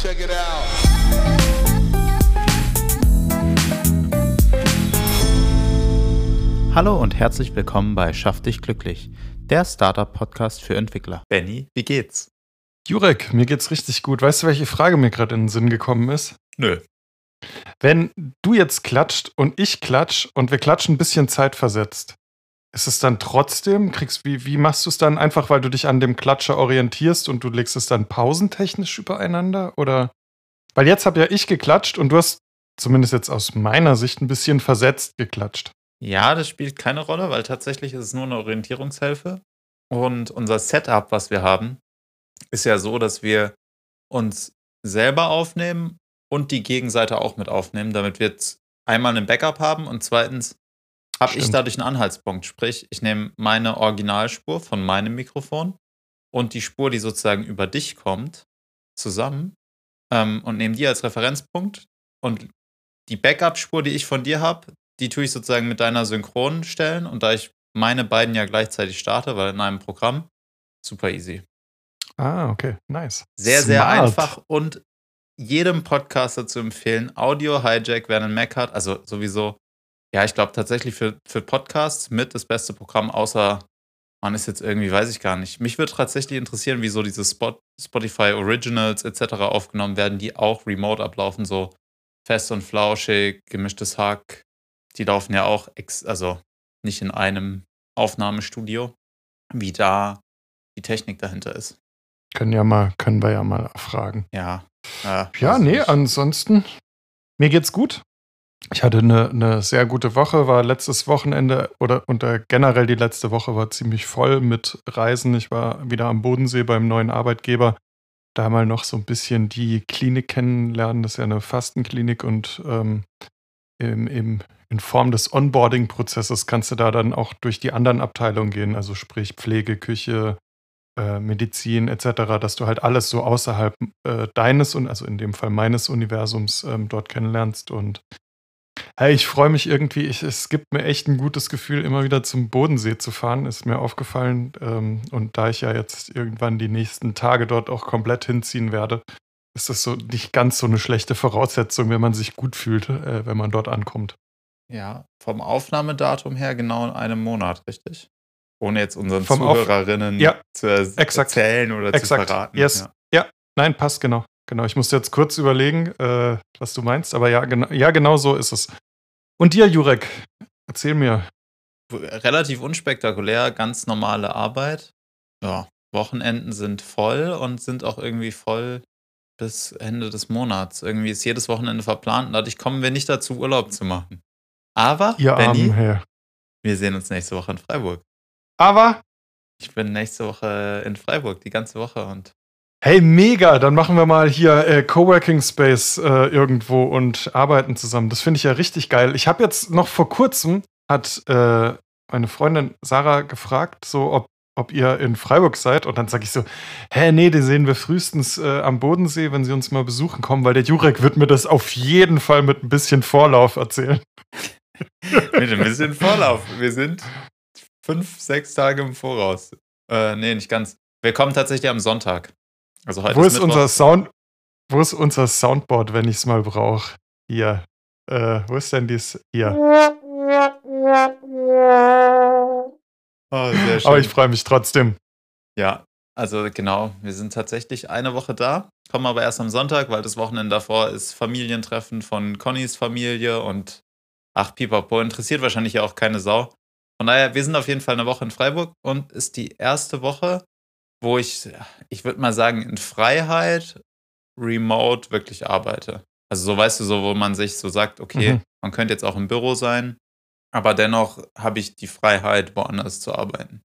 Check it out. Hallo und herzlich willkommen bei Schaff dich glücklich, der Startup-Podcast für Entwickler. Benny, wie geht's? Jurek, mir geht's richtig gut. Weißt du, welche Frage mir gerade in den Sinn gekommen ist? Nö. Wenn du jetzt klatscht und ich klatsch und wir klatschen ein bisschen zeitversetzt, ist es dann trotzdem, kriegst, wie, wie machst du es dann einfach, weil du dich an dem Klatscher orientierst und du legst es dann pausentechnisch übereinander? Oder? Weil jetzt habe ja ich geklatscht und du hast zumindest jetzt aus meiner Sicht ein bisschen versetzt geklatscht. Ja, das spielt keine Rolle, weil tatsächlich ist es nur eine Orientierungshilfe. Und unser Setup, was wir haben, ist ja so, dass wir uns selber aufnehmen und die Gegenseite auch mit aufnehmen, damit wir jetzt einmal einen Backup haben und zweitens habe ich dadurch einen Anhaltspunkt. Sprich, ich nehme meine Originalspur von meinem Mikrofon und die Spur, die sozusagen über dich kommt, zusammen ähm, und nehme die als Referenzpunkt. Und die Backup-Spur, die ich von dir habe, die tue ich sozusagen mit deiner synchron stellen. Und da ich meine beiden ja gleichzeitig starte, weil in einem Programm, super easy. Ah, okay, nice. Sehr, sehr Smart. einfach und jedem Podcaster zu empfehlen. Audio Hijack, wer einen Mac hat, also sowieso, ja, ich glaube tatsächlich für, für Podcasts mit das beste Programm, außer man ist jetzt irgendwie, weiß ich gar nicht. Mich würde tatsächlich interessieren, wieso diese Spot, Spotify Originals etc. aufgenommen werden, die auch remote ablaufen, so fest und flauschig, gemischtes Hack. Die laufen ja auch, ex also nicht in einem Aufnahmestudio, wie da die Technik dahinter ist. Können, ja mal, können wir ja mal fragen. Ja. Ja, Ja, nee, nicht. ansonsten, mir geht's gut. Ich hatte eine, eine sehr gute Woche, war letztes Wochenende oder unter generell die letzte Woche war ziemlich voll mit Reisen. Ich war wieder am Bodensee beim neuen Arbeitgeber. Da mal noch so ein bisschen die Klinik kennenlernen. Das ist ja eine Fastenklinik und ähm, im, im, in Form des Onboarding-Prozesses kannst du da dann auch durch die anderen Abteilungen gehen, also sprich Pflege, Küche, äh, Medizin etc., dass du halt alles so außerhalb äh, deines und also in dem Fall meines Universums ähm, dort kennenlernst. Und hey, ich freue mich irgendwie, ich, es gibt mir echt ein gutes Gefühl, immer wieder zum Bodensee zu fahren, ist mir aufgefallen. Ähm, und da ich ja jetzt irgendwann die nächsten Tage dort auch komplett hinziehen werde, ist das so nicht ganz so eine schlechte Voraussetzung, wenn man sich gut fühlt, äh, wenn man dort ankommt. Ja, vom Aufnahmedatum her genau in einem Monat, richtig? Ohne jetzt unseren Vom Auf- Zuhörerinnen Ja, zu exakt. erzählen oder Exakt. zu verraten. Yes. Ja. Nein, passt genau. Genau, ich musste jetzt kurz überlegen, äh, was du meinst, aber ja, genau, ja, genau so ist es. Und dir, Jurek, erzähl mir. Relativ unspektakulär, ganz normale Arbeit. Ja, Wochenenden sind voll und sind auch irgendwie voll bis Ende des Monats. Irgendwie ist jedes Wochenende verplant und dadurch kommen wir nicht dazu, Urlaub zu machen. Aber, Ihr Herr. wir sehen uns nächste Woche in Freiburg. Aber, Ich bin nächste Woche in Freiburg, die ganze Woche und hey, mega, dann machen wir mal hier äh, Coworking Space äh, irgendwo und arbeiten zusammen. Das finde ich ja richtig geil. Ich habe jetzt noch vor kurzem, hat äh, meine Freundin Sarah gefragt, so ob, ob ihr in Freiburg seid. Und dann sage ich so, hä, nee, die sehen wir frühestens äh, am Bodensee, wenn sie uns mal besuchen kommen, weil der Jurek wird mir das auf jeden Fall mit ein bisschen Vorlauf erzählen. Mit ein bisschen Vorlauf. Wir sind fünf, sechs Tage im Voraus. Äh, nee, nicht ganz. Wir kommen tatsächlich am Sonntag. Also heute Wo ist, Mittwoch. unser Sound, wo ist unser Soundboard, wenn ich es mal brauche? Hier. Äh, wo ist denn dies? Hier. Oh, sehr schön. Aber ich freue mich trotzdem. ja, also genau. Wir sind tatsächlich eine Woche da, kommen aber erst am Sonntag, weil das Wochenende davor ist Familientreffen von Connys Familie und ach, Pipapo, interessiert wahrscheinlich ja auch keine Sau. Von daher, wir sind auf jeden Fall eine Woche in Freiburg und ist die erste Woche, wo ich, ich würde mal sagen, in Freiheit remote wirklich arbeite. Also so weißt du, so wo man sich so sagt, okay, Mhm. man könnte jetzt auch im Büro sein, aber dennoch habe ich die Freiheit, woanders zu arbeiten.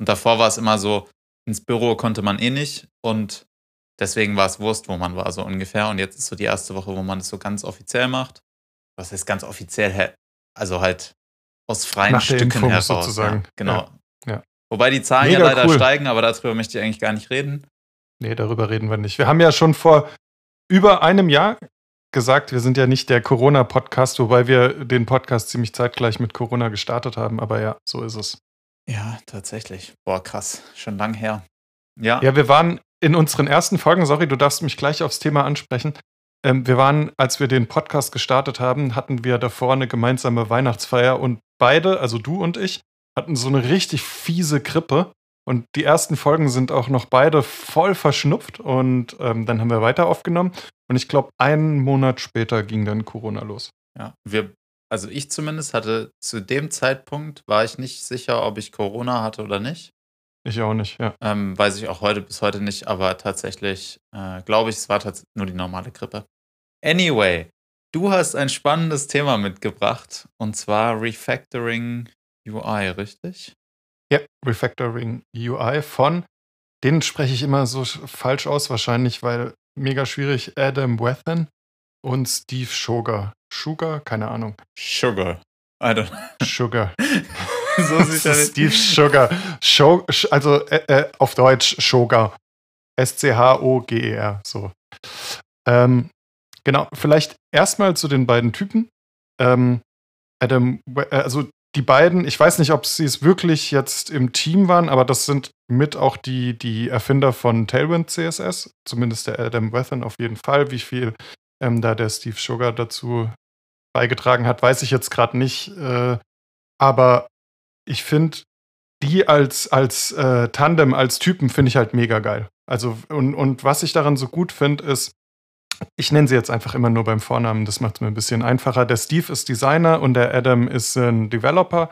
Und davor war es immer so, ins Büro konnte man eh nicht und deswegen war es Wurst, wo man war, so ungefähr. Und jetzt ist so die erste Woche, wo man das so ganz offiziell macht. Was heißt ganz offiziell? Also halt aus freien Nach Stücken heraus. sozusagen. Ja, genau. Ja, ja. Wobei die Zahlen ja Mega leider cool. steigen, aber darüber möchte ich eigentlich gar nicht reden. Nee, darüber reden wir nicht. Wir haben ja schon vor über einem Jahr gesagt, wir sind ja nicht der Corona-Podcast, wobei wir den Podcast ziemlich zeitgleich mit Corona gestartet haben. Aber ja, so ist es. Ja, tatsächlich. Boah, krass. Schon lang her. Ja, Ja, wir waren in unseren ersten Folgen, sorry, du darfst mich gleich aufs Thema ansprechen. Ähm, wir waren, als wir den Podcast gestartet haben, hatten wir davor eine gemeinsame Weihnachtsfeier und beide, also du und ich, hatten so eine richtig fiese Grippe. Und die ersten Folgen sind auch noch beide voll verschnupft und ähm, dann haben wir weiter aufgenommen. Und ich glaube, einen Monat später ging dann Corona los. Ja, wir, also ich zumindest hatte zu dem Zeitpunkt, war ich nicht sicher, ob ich Corona hatte oder nicht. Ich auch nicht, ja. Ähm, weiß ich auch heute bis heute nicht, aber tatsächlich äh, glaube ich, es war tatsächlich nur die normale Grippe. Anyway, du hast ein spannendes Thema mitgebracht und zwar Refactoring UI, richtig? Ja, Refactoring UI von, den spreche ich immer so falsch aus, wahrscheinlich, weil mega schwierig, Adam Wethan und Steve Sugar. Sugar? Keine Ahnung. Sugar. I don't know. Sugar. so sieht er Steve Sugar. Show, also äh, äh, auf Deutsch Sugar. S-C-H-O-G-E-R. So. Ähm, genau, vielleicht erstmal zu den beiden Typen. Ähm, Adam, äh, also die beiden, ich weiß nicht, ob sie es wirklich jetzt im Team waren, aber das sind mit auch die, die Erfinder von Tailwind CSS, zumindest der Adam Wethan auf jeden Fall. Wie viel ähm, da der Steve Sugar dazu beigetragen hat, weiß ich jetzt gerade nicht. Äh, aber ich finde, die als, als äh, Tandem, als Typen, finde ich halt mega geil. Also, und, und was ich daran so gut finde, ist, ich nenne sie jetzt einfach immer nur beim Vornamen, das macht es mir ein bisschen einfacher. Der Steve ist Designer und der Adam ist ein Developer.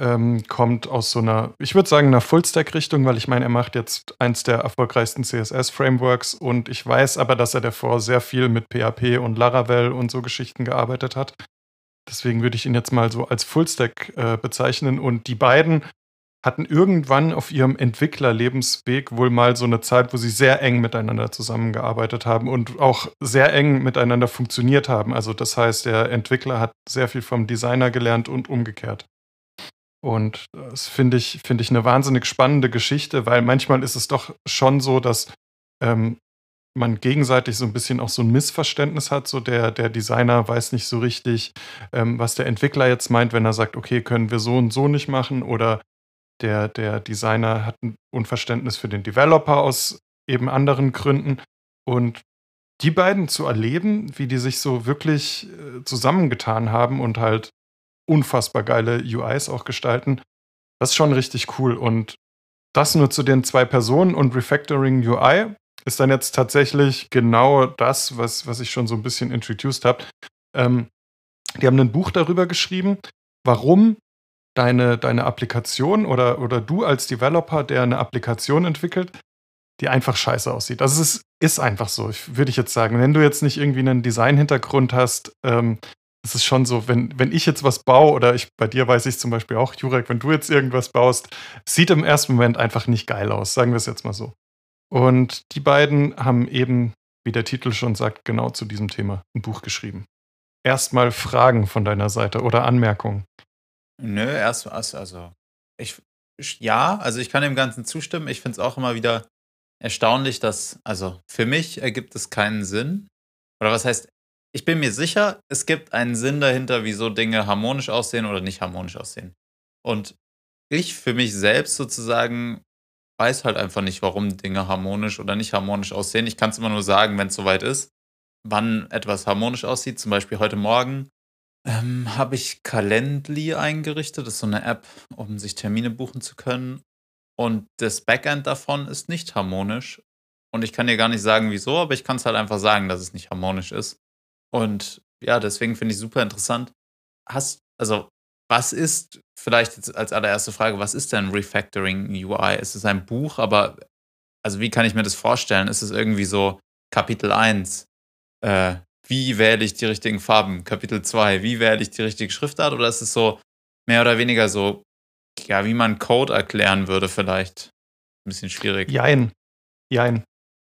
Ähm, kommt aus so einer, ich würde sagen, einer Full-Stack-Richtung, weil ich meine, er macht jetzt eins der erfolgreichsten CSS-Frameworks und ich weiß aber, dass er davor sehr viel mit PHP und Laravel und so Geschichten gearbeitet hat. Deswegen würde ich ihn jetzt mal so als Full-Stack äh, bezeichnen und die beiden hatten irgendwann auf ihrem Entwicklerlebensweg wohl mal so eine Zeit, wo sie sehr eng miteinander zusammengearbeitet haben und auch sehr eng miteinander funktioniert haben. Also das heißt, der Entwickler hat sehr viel vom Designer gelernt und umgekehrt. Und das finde ich, finde ich eine wahnsinnig spannende Geschichte, weil manchmal ist es doch schon so, dass ähm, man gegenseitig so ein bisschen auch so ein Missverständnis hat. So der, der Designer weiß nicht so richtig, ähm, was der Entwickler jetzt meint, wenn er sagt, okay, können wir so und so nicht machen oder der, der Designer hat ein Unverständnis für den Developer aus eben anderen Gründen. Und die beiden zu erleben, wie die sich so wirklich äh, zusammengetan haben und halt unfassbar geile UIs auch gestalten, das ist schon richtig cool. Und das nur zu den zwei Personen und Refactoring UI ist dann jetzt tatsächlich genau das, was, was ich schon so ein bisschen introduced habe. Ähm, die haben ein Buch darüber geschrieben, warum deine, deine Applikation oder, oder du als Developer, der eine Applikation entwickelt, die einfach scheiße aussieht. Also es ist, einfach so, würde ich jetzt sagen. Wenn du jetzt nicht irgendwie einen Design-Hintergrund hast, ähm, es ist schon so, wenn, wenn ich jetzt was baue, oder ich, bei dir weiß ich zum Beispiel auch, Jurek, wenn du jetzt irgendwas baust, sieht im ersten Moment einfach nicht geil aus, sagen wir es jetzt mal so. Und die beiden haben eben, wie der Titel schon sagt, genau zu diesem Thema ein Buch geschrieben. Erstmal Fragen von deiner Seite oder Anmerkungen. Nö, erst, also, ich, ja, also ich kann dem Ganzen zustimmen. Ich finde es auch immer wieder erstaunlich, dass, also für mich ergibt es keinen Sinn. Oder was heißt, ich bin mir sicher, es gibt einen Sinn dahinter, wieso Dinge harmonisch aussehen oder nicht harmonisch aussehen. Und ich für mich selbst sozusagen weiß halt einfach nicht, warum Dinge harmonisch oder nicht harmonisch aussehen. Ich kann es immer nur sagen, wenn es soweit ist, wann etwas harmonisch aussieht. Zum Beispiel heute Morgen ähm, habe ich Calendly eingerichtet. Das ist so eine App, um sich Termine buchen zu können. Und das Backend davon ist nicht harmonisch. Und ich kann dir gar nicht sagen, wieso, aber ich kann es halt einfach sagen, dass es nicht harmonisch ist. Und ja, deswegen finde ich super interessant. Hast, also, was ist, vielleicht jetzt als allererste Frage, was ist denn Refactoring UI? Ist es ein Buch, aber, also, wie kann ich mir das vorstellen? Ist es irgendwie so Kapitel 1? Äh, wie wähle ich die richtigen Farben? Kapitel 2, wie wähle ich die richtige Schriftart? Oder ist es so mehr oder weniger so, ja, wie man Code erklären würde, vielleicht? Ein bisschen schwierig. Jein. Jein.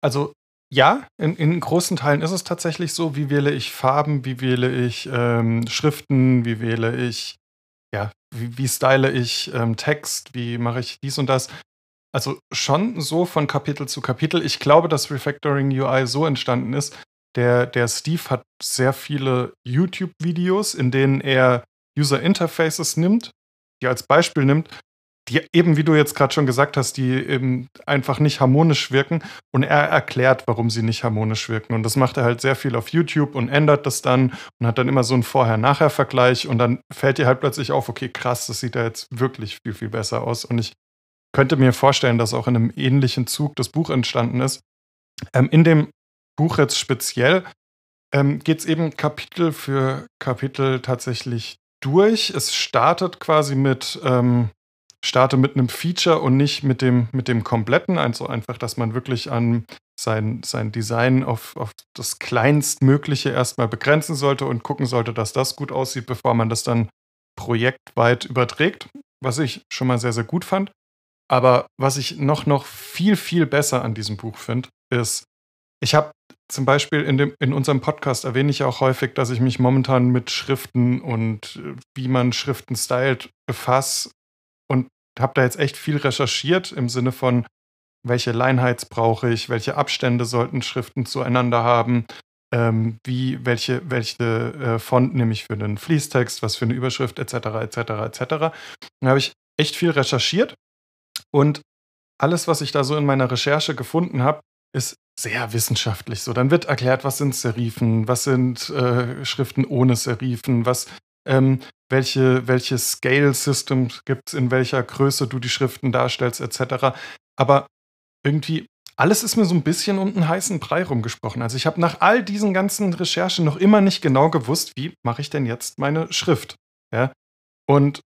Also, ja, in, in großen Teilen ist es tatsächlich so, wie wähle ich Farben, wie wähle ich ähm, Schriften, wie wähle ich, ja, wie, wie style ich ähm, Text, wie mache ich dies und das. Also schon so von Kapitel zu Kapitel. Ich glaube, dass Refactoring UI so entstanden ist, der, der Steve hat sehr viele YouTube-Videos, in denen er User Interfaces nimmt, die als Beispiel nimmt die eben, wie du jetzt gerade schon gesagt hast, die eben einfach nicht harmonisch wirken. Und er erklärt, warum sie nicht harmonisch wirken. Und das macht er halt sehr viel auf YouTube und ändert das dann und hat dann immer so einen Vorher-Nachher-Vergleich. Und dann fällt dir halt plötzlich auf, okay, krass, das sieht ja jetzt wirklich viel, viel besser aus. Und ich könnte mir vorstellen, dass auch in einem ähnlichen Zug das Buch entstanden ist. Ähm, in dem Buch jetzt speziell ähm, geht es eben Kapitel für Kapitel tatsächlich durch. Es startet quasi mit, ähm, starte mit einem Feature und nicht mit dem, mit dem kompletten. Also einfach, dass man wirklich an sein, sein Design auf, auf das kleinstmögliche erstmal begrenzen sollte und gucken sollte, dass das gut aussieht, bevor man das dann projektweit überträgt. Was ich schon mal sehr, sehr gut fand. Aber was ich noch, noch viel, viel besser an diesem Buch finde, ist, ich habe zum Beispiel in, dem, in unserem Podcast erwähne ich auch häufig, dass ich mich momentan mit Schriften und äh, wie man Schriften stylt befasse und habe da jetzt echt viel recherchiert im Sinne von, welche Leinheits brauche ich, welche Abstände sollten Schriften zueinander haben, ähm, wie, welche, welche äh, Font nehme ich für einen Fließtext, was für eine Überschrift, etc., etc., etc. Da habe ich echt viel recherchiert und alles, was ich da so in meiner Recherche gefunden habe, ist sehr wissenschaftlich so. Dann wird erklärt, was sind Serifen, was sind äh, Schriften ohne Serifen, was, ähm, welche, welche Scale-Systems gibt es, in welcher Größe du die Schriften darstellst, etc. Aber irgendwie, alles ist mir so ein bisschen um einen heißen Brei rumgesprochen. Also ich habe nach all diesen ganzen Recherchen noch immer nicht genau gewusst, wie mache ich denn jetzt meine Schrift. Ja? Und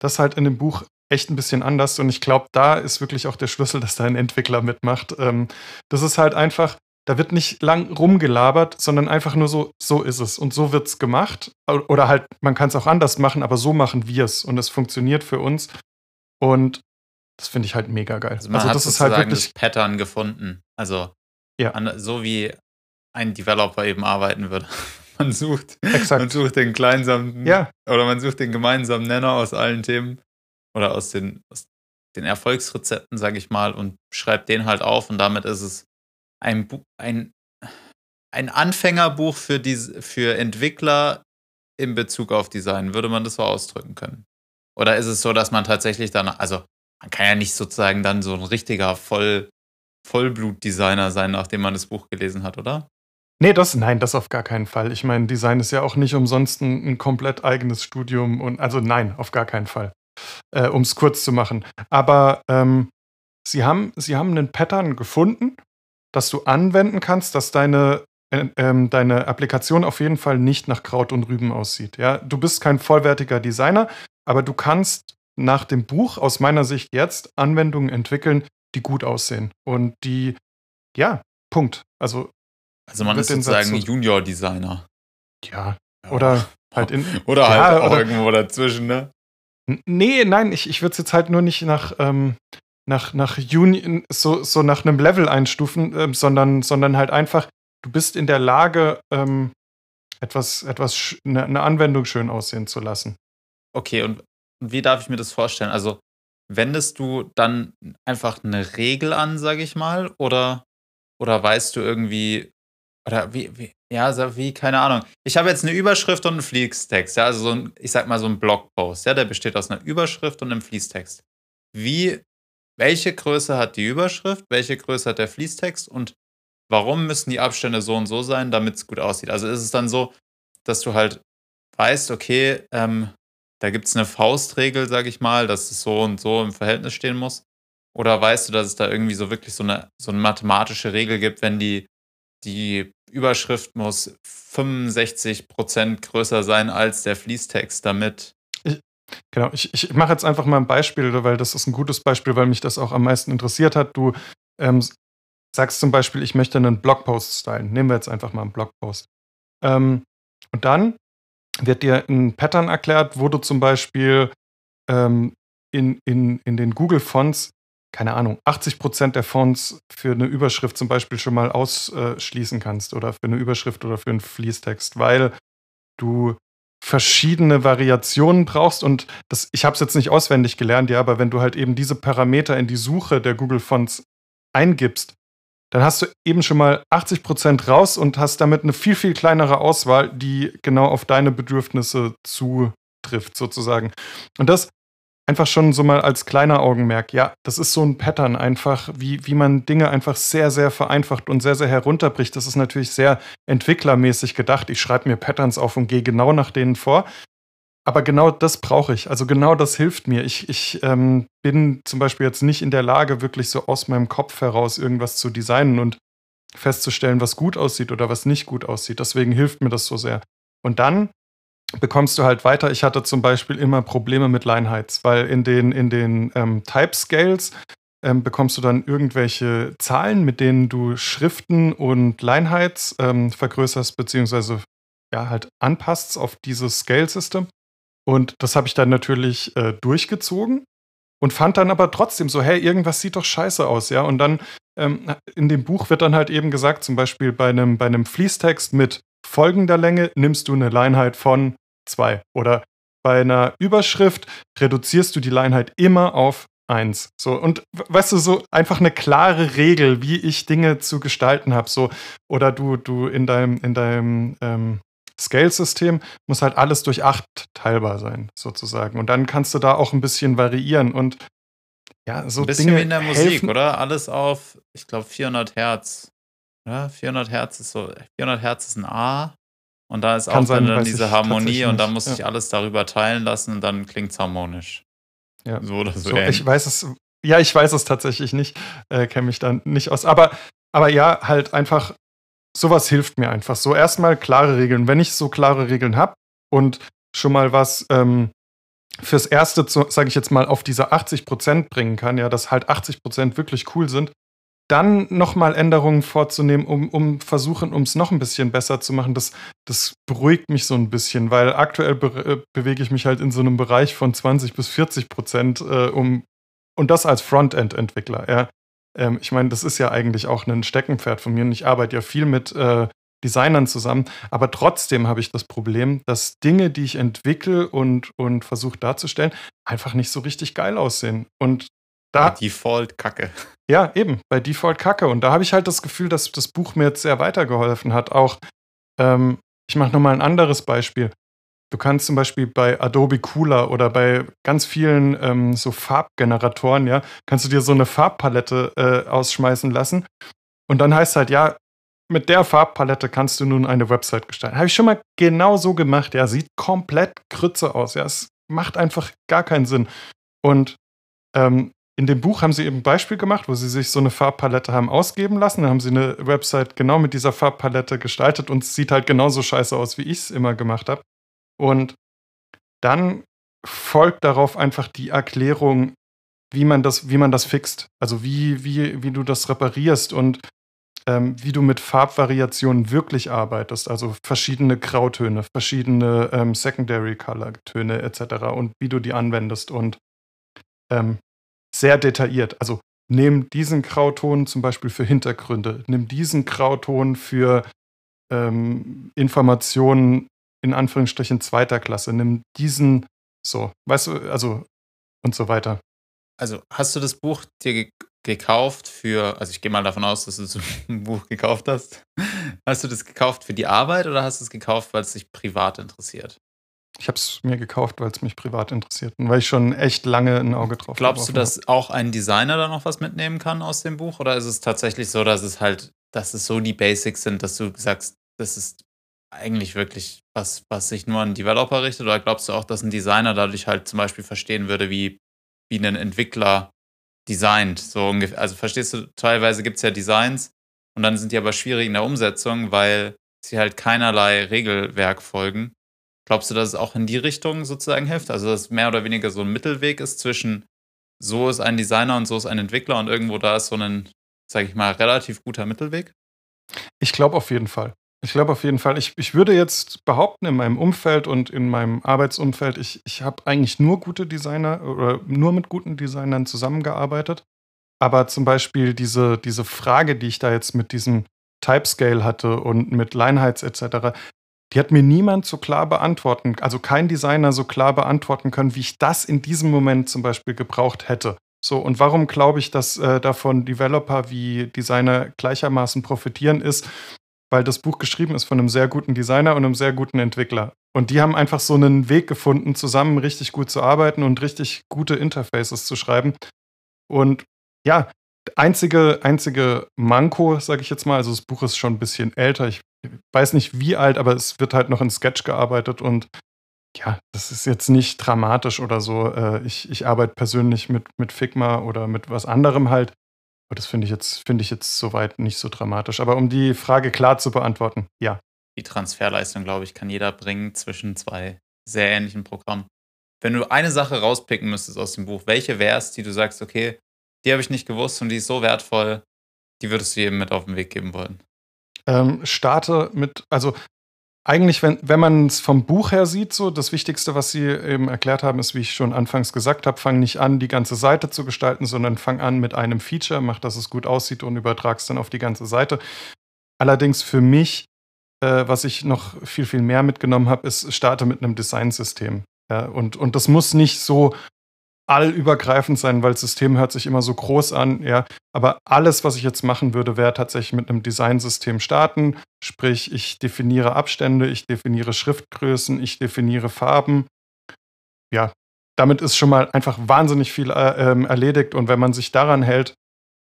das halt in dem Buch echt ein bisschen anders. Und ich glaube, da ist wirklich auch der Schlüssel, dass da ein Entwickler mitmacht. Ähm, das ist halt einfach, da wird nicht lang rumgelabert, sondern einfach nur so, so ist es. Und so wird es gemacht. Oder halt, man kann es auch anders machen, aber so machen wir es. Und es funktioniert für uns. Und das finde ich halt mega geil. Also, man also das hat ist halt wirklich das Pattern gefunden. Also ja. an, so wie ein Developer eben arbeiten würde. Man sucht, Exakt. man sucht den kleinsamen ja. oder man sucht den gemeinsamen Nenner aus allen Themen oder aus den, aus den Erfolgsrezepten, sage ich mal, und schreibt den halt auf. Und damit ist es ein, ein, ein Anfängerbuch für, die, für Entwickler in Bezug auf Design. Würde man das so ausdrücken können? Oder ist es so, dass man tatsächlich dann, also man kann ja nicht sozusagen dann so ein richtiger Voll, Vollblut-Designer sein, nachdem man das Buch gelesen hat, oder? Nee, das, nein, das auf gar keinen Fall. Ich meine, Design ist ja auch nicht umsonst ein, ein komplett eigenes Studium und also nein, auf gar keinen Fall äh, um es kurz zu machen. Aber ähm, sie, haben, sie haben einen Pattern gefunden, das du anwenden kannst, dass deine, äh, äh, deine Applikation auf jeden Fall nicht nach Kraut und Rüben aussieht. Ja? Du bist kein vollwertiger Designer, aber du kannst nach dem Buch aus meiner Sicht jetzt Anwendungen entwickeln, die gut aussehen und die, ja, Punkt. Also, also man ist sozusagen Junior-Designer. Ja, oder halt in. Oder halt ja, auch oder, irgendwo dazwischen, ne? Nee, nein, ich, ich würde es jetzt halt nur nicht nach, ähm, nach, nach Juni, so, so nach einem Level einstufen, ähm, sondern, sondern halt einfach, du bist in der Lage, ähm, etwas, etwas, eine, eine Anwendung schön aussehen zu lassen. Okay, und wie darf ich mir das vorstellen? Also, wendest du dann einfach eine Regel an, sage ich mal, oder, oder weißt du irgendwie, oder wie, wie, ja, wie, keine Ahnung. Ich habe jetzt eine Überschrift und einen Fließtext, ja, also so ein, ich sag mal so ein Blogpost, ja, der besteht aus einer Überschrift und einem Fließtext. Wie, welche Größe hat die Überschrift, welche Größe hat der Fließtext und warum müssen die Abstände so und so sein, damit es gut aussieht? Also ist es dann so, dass du halt weißt, okay, ähm, da gibt es eine Faustregel, sag ich mal, dass es so und so im Verhältnis stehen muss? Oder weißt du, dass es da irgendwie so wirklich so eine, so eine mathematische Regel gibt, wenn die die Überschrift muss 65% größer sein als der Fließtext, damit. Ich, genau, ich, ich mache jetzt einfach mal ein Beispiel, weil das ist ein gutes Beispiel, weil mich das auch am meisten interessiert hat. Du ähm, sagst zum Beispiel, ich möchte einen Blogpost stylen. Nehmen wir jetzt einfach mal einen Blogpost. Ähm, und dann wird dir ein Pattern erklärt, wo du zum Beispiel ähm, in, in, in den Google Fonts keine Ahnung, 80 Prozent der Fonts für eine Überschrift zum Beispiel schon mal ausschließen kannst oder für eine Überschrift oder für einen Fließtext, weil du verschiedene Variationen brauchst und das, ich habe es jetzt nicht auswendig gelernt, ja, aber wenn du halt eben diese Parameter in die Suche der Google Fonts eingibst, dann hast du eben schon mal 80 Prozent raus und hast damit eine viel, viel kleinere Auswahl, die genau auf deine Bedürfnisse zutrifft, sozusagen. Und das einfach schon so mal als kleiner Augenmerk, ja, das ist so ein Pattern einfach, wie, wie man Dinge einfach sehr, sehr vereinfacht und sehr, sehr herunterbricht. Das ist natürlich sehr entwicklermäßig gedacht. Ich schreibe mir Patterns auf und gehe genau nach denen vor. Aber genau das brauche ich. Also genau das hilft mir. Ich, ich ähm, bin zum Beispiel jetzt nicht in der Lage, wirklich so aus meinem Kopf heraus irgendwas zu designen und festzustellen, was gut aussieht oder was nicht gut aussieht. Deswegen hilft mir das so sehr. Und dann bekommst du halt weiter. Ich hatte zum Beispiel immer Probleme mit Line Heights, weil in den, in den ähm, Type Scales ähm, bekommst du dann irgendwelche Zahlen, mit denen du Schriften und Line Heights ähm, vergrößerst, beziehungsweise ja, halt anpasst auf dieses Scale-System. Und das habe ich dann natürlich äh, durchgezogen und fand dann aber trotzdem so, hey, irgendwas sieht doch scheiße aus, ja. Und dann ähm, in dem Buch wird dann halt eben gesagt, zum Beispiel bei einem, bei einem Fließtext mit folgender Länge nimmst du eine Leinheit von 2. Oder bei einer Überschrift reduzierst du die Leinheit immer auf 1. So, und weißt du, so einfach eine klare Regel, wie ich Dinge zu gestalten habe. So, oder du, du in deinem, in deinem ähm, Scale-System muss halt alles durch 8 teilbar sein, sozusagen. Und dann kannst du da auch ein bisschen variieren und ja, so ein bisschen Dinge wie in der Musik, helfen. oder? Alles auf, ich glaube, 400 Hertz. Ja, 400 Hertz ist so, 400 Hertz ist ein A. Und da ist Kann auch sein, dann, diese Harmonie und nicht. muss Ja. ich alles darüber teilen lassen und dann klingt es harmonisch. Ja. So oder so. So, ich weiß es, ja, ich weiß es tatsächlich nicht, äh, kenne mich dann nicht aus. Aber, aber ja, halt einfach, sowas hilft mir einfach. So erstmal klare Regeln. Wenn ich so klare Regeln habe und schon mal was ähm, fürs Erste, sage ich jetzt mal, auf diese 80% bringen kann, ja, dass halt 80% wirklich cool sind, dann nochmal Änderungen vorzunehmen, um, um versuchen, um es noch ein bisschen besser zu machen, das, das beruhigt mich so ein bisschen, weil aktuell be äh, bewege ich mich halt in so einem Bereich von 20 bis 40 Prozent, äh, um, und das als Frontend-Entwickler. Ja. Ähm, ich meine, das ist ja eigentlich auch ein Steckenpferd von mir und ich arbeite ja viel mit äh, Designern zusammen, aber trotzdem habe ich das Problem, dass Dinge, die ich entwickle und, und versuche darzustellen, einfach nicht so richtig geil aussehen. Und da, Default Kacke. ja, eben, bei Default Kacke. Und da habe ich halt das Gefühl, dass das Buch mir jetzt sehr weitergeholfen hat. Auch, ähm, ich mache nochmal ein anderes Beispiel. Du kannst zum Beispiel bei Adobe Cooler oder bei ganz vielen ähm, so Farbgeneratoren, ja, kannst du dir so eine Farbpalette äh, ausschmeißen lassen. Und dann heißt halt, ja, mit der Farbpalette kannst du nun eine Website gestalten. Habe ich schon mal genau so gemacht. Ja, sieht komplett Krütze aus. Ja, es macht einfach gar keinen Sinn. Und ähm, in dem Buch haben sie eben ein Beispiel gemacht, wo sie sich so eine Farbpalette haben ausgeben lassen. Dann haben sie eine Website genau mit dieser Farbpalette gestaltet und es sieht halt genauso scheiße aus, wie ich es immer gemacht habe. Und dann folgt darauf einfach die Erklärung, wie man das, wie man das fixt. Also wie, wie, wie du das reparierst und ähm, wie du mit Farbvariationen wirklich arbeitest. Also verschiedene Grautöne, verschiedene ähm, Secondary Color Töne etc. und wie du die anwendest. Und ähm, sehr detailliert. Also nimm diesen Grauton zum Beispiel für Hintergründe, nimm diesen Grauton für ähm, Informationen in Anführungsstrichen zweiter Klasse, nimm diesen so, weißt du, also und so weiter. Also hast du das Buch dir ge gekauft für, also ich gehe mal davon aus, dass du ein Buch gekauft hast. Hast du das gekauft für die Arbeit oder hast du es gekauft, weil es dich privat interessiert? Ich habe es mir gekauft, weil es mich privat interessiert und weil ich schon echt lange ein Auge drauf Glaubst du, dass auch ein Designer da noch was mitnehmen kann aus dem Buch? Oder ist es tatsächlich so, dass es halt, dass es so die Basics sind, dass du sagst, das ist eigentlich wirklich was, was sich nur an Developer richtet? Oder glaubst du auch, dass ein Designer dadurch halt zum Beispiel verstehen würde, wie, wie ein Entwickler designt? So ungefähr, also verstehst du, teilweise gibt es ja Designs und dann sind die aber schwierig in der Umsetzung, weil sie halt keinerlei Regelwerk folgen. Glaubst du, dass es auch in die Richtung sozusagen hilft? Also, dass es mehr oder weniger so ein Mittelweg ist zwischen so ist ein Designer und so ist ein Entwickler und irgendwo da ist so ein, sag ich mal, relativ guter Mittelweg? Ich glaube auf jeden Fall. Ich glaube auf jeden Fall. Ich, ich würde jetzt behaupten, in meinem Umfeld und in meinem Arbeitsumfeld, ich, ich habe eigentlich nur gute Designer oder nur mit guten Designern zusammengearbeitet. Aber zum Beispiel diese, diese Frage, die ich da jetzt mit diesem Typescale hatte und mit Leinheits etc., die hat mir niemand so klar beantworten, also kein Designer so klar beantworten können, wie ich das in diesem Moment zum Beispiel gebraucht hätte. So, und warum glaube ich, dass äh, davon Developer wie Designer gleichermaßen profitieren, ist, weil das Buch geschrieben ist von einem sehr guten Designer und einem sehr guten Entwickler. Und die haben einfach so einen Weg gefunden, zusammen richtig gut zu arbeiten und richtig gute Interfaces zu schreiben. Und ja, einzige, einzige Manko, sage ich jetzt mal, also das Buch ist schon ein bisschen älter. Ich weiß nicht wie alt, aber es wird halt noch in Sketch gearbeitet und ja, das ist jetzt nicht dramatisch oder so. Äh, ich, ich arbeite persönlich mit, mit Figma oder mit was anderem halt. Aber das finde ich jetzt, finde ich jetzt soweit nicht so dramatisch. Aber um die Frage klar zu beantworten, ja. Die Transferleistung, glaube ich, kann jeder bringen zwischen zwei sehr ähnlichen Programmen. Wenn du eine Sache rauspicken müsstest aus dem Buch, welche wäre es, die du sagst, okay, die habe ich nicht gewusst und die ist so wertvoll, die würdest du jedem mit auf den Weg geben wollen? Ähm, starte mit, also eigentlich, wenn, wenn man es vom Buch her sieht, so das Wichtigste, was Sie eben erklärt haben, ist, wie ich schon anfangs gesagt habe, fang nicht an, die ganze Seite zu gestalten, sondern fang an mit einem Feature, mach, dass es gut aussieht und übertrag es dann auf die ganze Seite. Allerdings für mich, äh, was ich noch viel, viel mehr mitgenommen habe, ist, starte mit einem Designsystem. Ja, und, und das muss nicht so allübergreifend sein, weil das System hört sich immer so groß an, ja. Aber alles, was ich jetzt machen würde, wäre tatsächlich mit einem Designsystem starten. Sprich, ich definiere Abstände, ich definiere Schriftgrößen, ich definiere Farben. Ja, damit ist schon mal einfach wahnsinnig viel äh, ähm, erledigt. Und wenn man sich daran hält,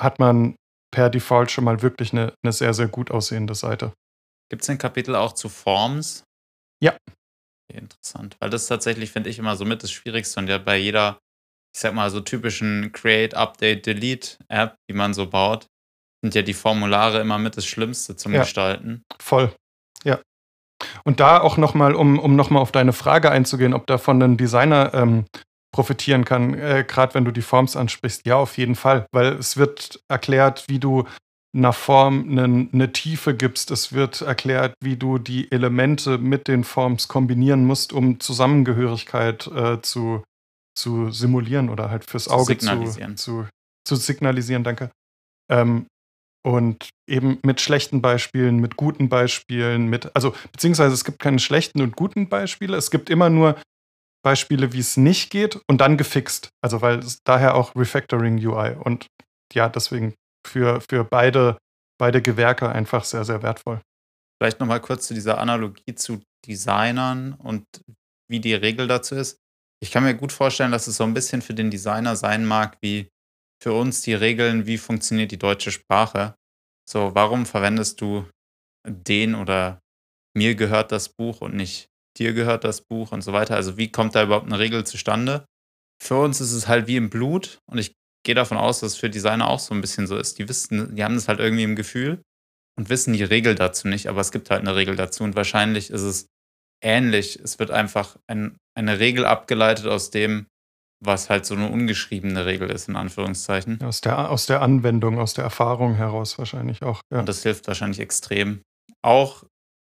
hat man per Default schon mal wirklich eine, eine sehr, sehr gut aussehende Seite. Gibt es ein Kapitel auch zu Forms? Ja. Okay, interessant, weil das tatsächlich finde ich immer so mit das Schwierigste und ja bei jeder ich sag mal, so typischen Create, Update, Delete App, die man so baut, sind ja die Formulare immer mit das Schlimmste zum ja, Gestalten. Voll. Ja. Und da auch nochmal, um, um nochmal auf deine Frage einzugehen, ob davon ein Designer ähm, profitieren kann, äh, gerade wenn du die Forms ansprichst, ja, auf jeden Fall, weil es wird erklärt, wie du einer Form eine, eine Tiefe gibst. Es wird erklärt, wie du die Elemente mit den Forms kombinieren musst, um Zusammengehörigkeit äh, zu, zu simulieren oder halt fürs Auge zu signalisieren, zu, zu, signalisieren danke. Ähm, und eben mit schlechten Beispielen, mit guten Beispielen, mit, also beziehungsweise es gibt keine schlechten und guten Beispiele, es gibt immer nur Beispiele, wie es nicht geht und dann gefixt. Also weil es daher auch Refactoring UI und ja, deswegen für, für beide, beide Gewerke einfach sehr, sehr wertvoll. Vielleicht nochmal kurz zu dieser Analogie zu Designern und wie die Regel dazu ist. Ich kann mir gut vorstellen, dass es so ein bisschen für den Designer sein mag, wie für uns die Regeln, wie funktioniert die deutsche Sprache. So, warum verwendest du den oder mir gehört das Buch und nicht dir gehört das Buch und so weiter. Also wie kommt da überhaupt eine Regel zustande? Für uns ist es halt wie im Blut und ich gehe davon aus, dass es für Designer auch so ein bisschen so ist. Die wissen, die haben das halt irgendwie im Gefühl und wissen die Regel dazu nicht, aber es gibt halt eine Regel dazu und wahrscheinlich ist es ähnlich. Es wird einfach ein, eine Regel abgeleitet aus dem, was halt so eine ungeschriebene Regel ist, in Anführungszeichen. Aus der, aus der Anwendung, aus der Erfahrung heraus wahrscheinlich auch. Ja. Und das hilft wahrscheinlich extrem. Auch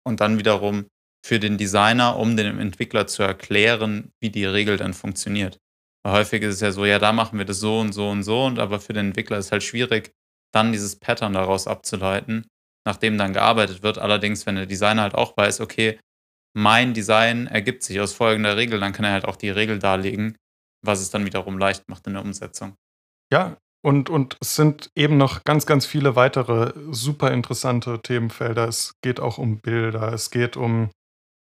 und dann wiederum für den Designer, um dem Entwickler zu erklären, wie die Regel dann funktioniert. Weil häufig ist es ja so, ja, da machen wir das so und so und so, und aber für den Entwickler ist es halt schwierig, dann dieses Pattern daraus abzuleiten, nachdem dann gearbeitet wird. Allerdings, wenn der Designer halt auch weiß, okay, mein Design ergibt sich aus folgender Regel, dann kann er halt auch die Regel darlegen, was es dann wiederum leicht macht in der Umsetzung. Ja, und, und es sind eben noch ganz, ganz viele weitere super interessante Themenfelder. Es geht auch um Bilder, es geht um,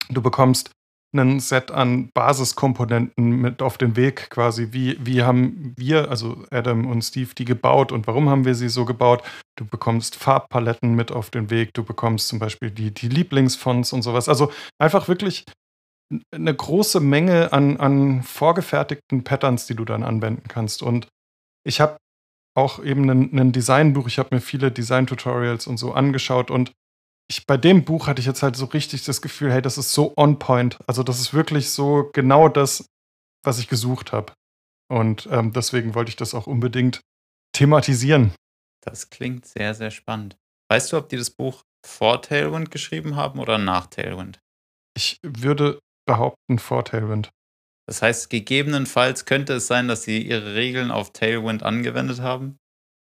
du bekommst ein Set an Basiskomponenten mit auf den Weg quasi. Wie, wie haben wir, also Adam und Steve, die gebaut und warum haben wir sie so gebaut? Du bekommst Farbpaletten mit auf den Weg, du bekommst zum Beispiel die, die Lieblingsfonts und sowas. Also einfach wirklich eine große Menge an, an vorgefertigten Patterns, die du dann anwenden kannst. Und ich habe auch eben ein, Designbuch, ich habe mir viele Design-Tutorials und so angeschaut und ich, bei dem Buch hatte ich jetzt halt so richtig das Gefühl, hey, das ist so on point. Also das ist wirklich so genau das, was ich gesucht habe. Und ähm, deswegen wollte ich das auch unbedingt thematisieren. Das klingt sehr, sehr spannend. Weißt du, ob die das Buch vor Tailwind geschrieben haben oder nach Tailwind? Ich würde behaupten vor Tailwind. Das heißt, gegebenenfalls könnte es sein, dass sie ihre Regeln auf Tailwind angewendet haben?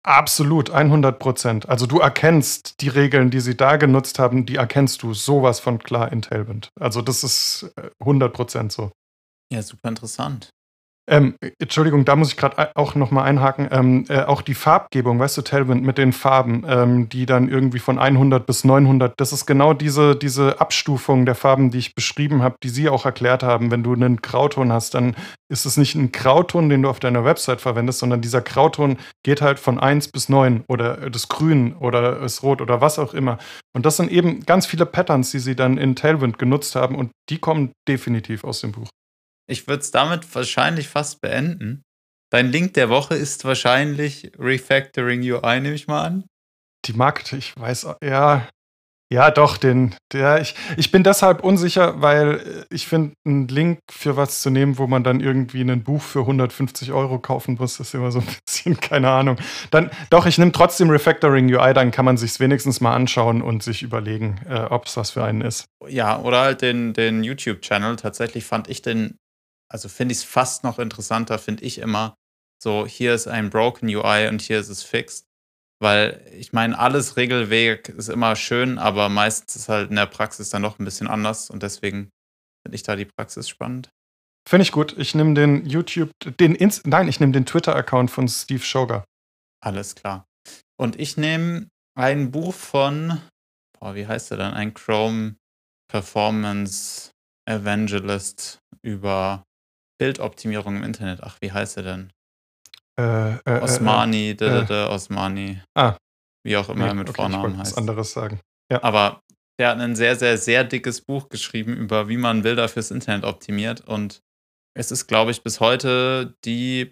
Absolut, 100 Prozent. Also du erkennst die Regeln, die sie da genutzt haben, die erkennst du sowas von klar in Tailwind. Also das ist 100 äh, Prozent so. Ja, super interessant. Ähm, Entschuldigung, da muss ich gerade auch nochmal einhaken. Ähm, äh, auch die Farbgebung, weißt du, Tailwind mit den Farben, ähm, die dann irgendwie von 100 bis 900, das ist genau diese, diese Abstufung der Farben, die ich beschrieben habe, die Sie auch erklärt haben. Wenn du einen Grauton hast, dann ist es nicht ein Grauton, den du auf deiner Website verwendest, sondern dieser Grauton geht halt von 1 bis 9 oder das Grün oder das Rot oder was auch immer. Und das sind eben ganz viele Patterns, die Sie dann in Tailwind genutzt haben und die kommen definitiv aus dem Buch. Ich würde es damit wahrscheinlich fast beenden. Dein Link der Woche ist wahrscheinlich Refactoring UI, nehme ich mal an. Die Marketing, ich weiß, ja, ja, doch, den, der, ich, ich bin deshalb unsicher, weil ich finde, einen Link für was zu nehmen, wo man dann irgendwie ein Buch für 150 Euro kaufen muss, ist immer so ein bisschen, keine Ahnung. Dann, doch, ich nehme trotzdem Refactoring UI, dann kann man sich wenigstens mal anschauen und sich überlegen, äh, ob es was für einen ist. Ja, oder halt den, den YouTube-Channel. Tatsächlich fand ich den also finde ich es fast noch interessanter, finde ich immer, so hier ist ein Broken UI und hier ist es fixed. Weil ich meine, alles Regelweg ist immer schön, aber meistens ist halt in der Praxis dann noch ein bisschen anders und deswegen finde ich da die Praxis spannend. Finde ich gut. Ich nehme den YouTube, den Inst nein, ich nehme den Twitter-Account von Steve Schoger. Alles klar. Und ich nehme ein Buch von, boah, wie heißt der dann? Ein Chrome Performance Evangelist über Bildoptimierung im Internet. Ach, wie heißt er denn? Äh, äh, Osmani, äh, äh, äh. Osmani. Ah. Wie auch immer nee, er mit okay, Vornamen heißt. Was anderes sagen. Ja. Aber der hat ein sehr, sehr, sehr dickes Buch geschrieben über, wie man Bilder fürs Internet optimiert. Und es ist, glaube ich, bis heute die,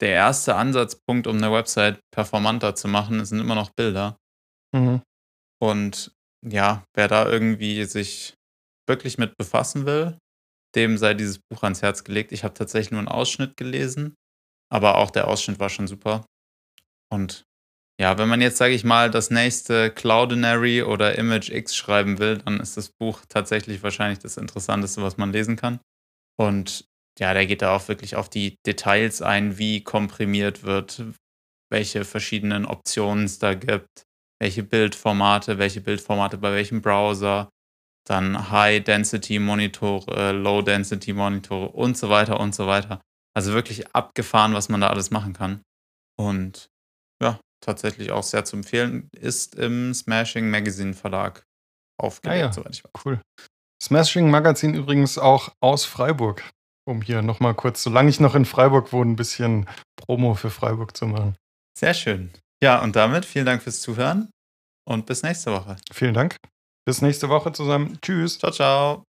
der erste Ansatzpunkt, um eine Website performanter zu machen. Es sind immer noch Bilder. Mhm. Und ja, wer da irgendwie sich wirklich mit befassen will, dem sei dieses Buch ans Herz gelegt. Ich habe tatsächlich nur einen Ausschnitt gelesen, aber auch der Ausschnitt war schon super. Und ja, wenn man jetzt, sage ich mal, das nächste Cloudinary oder Image X schreiben will, dann ist das Buch tatsächlich wahrscheinlich das Interessanteste, was man lesen kann. Und ja, der geht da auch wirklich auf die Details ein, wie komprimiert wird, welche verschiedenen Optionen es da gibt, welche Bildformate, welche Bildformate bei welchem Browser, dann High-Density-Monitore, Low-Density-Monitore und so weiter und so weiter. Also wirklich abgefahren, was man da alles machen kann. Und ja, tatsächlich auch sehr zu empfehlen, ist im Smashing Magazine Verlag aufgelegt, ah ja, soweit ich weiß. Cool. Smashing Magazine übrigens auch aus Freiburg, um hier nochmal kurz, solange ich noch in Freiburg wohne, ein bisschen Promo für Freiburg zu machen. Sehr schön. Ja, und damit vielen Dank fürs Zuhören und bis nächste Woche. Vielen Dank. Bis nächste Woche zusammen. Tschüss. Ciao, ciao.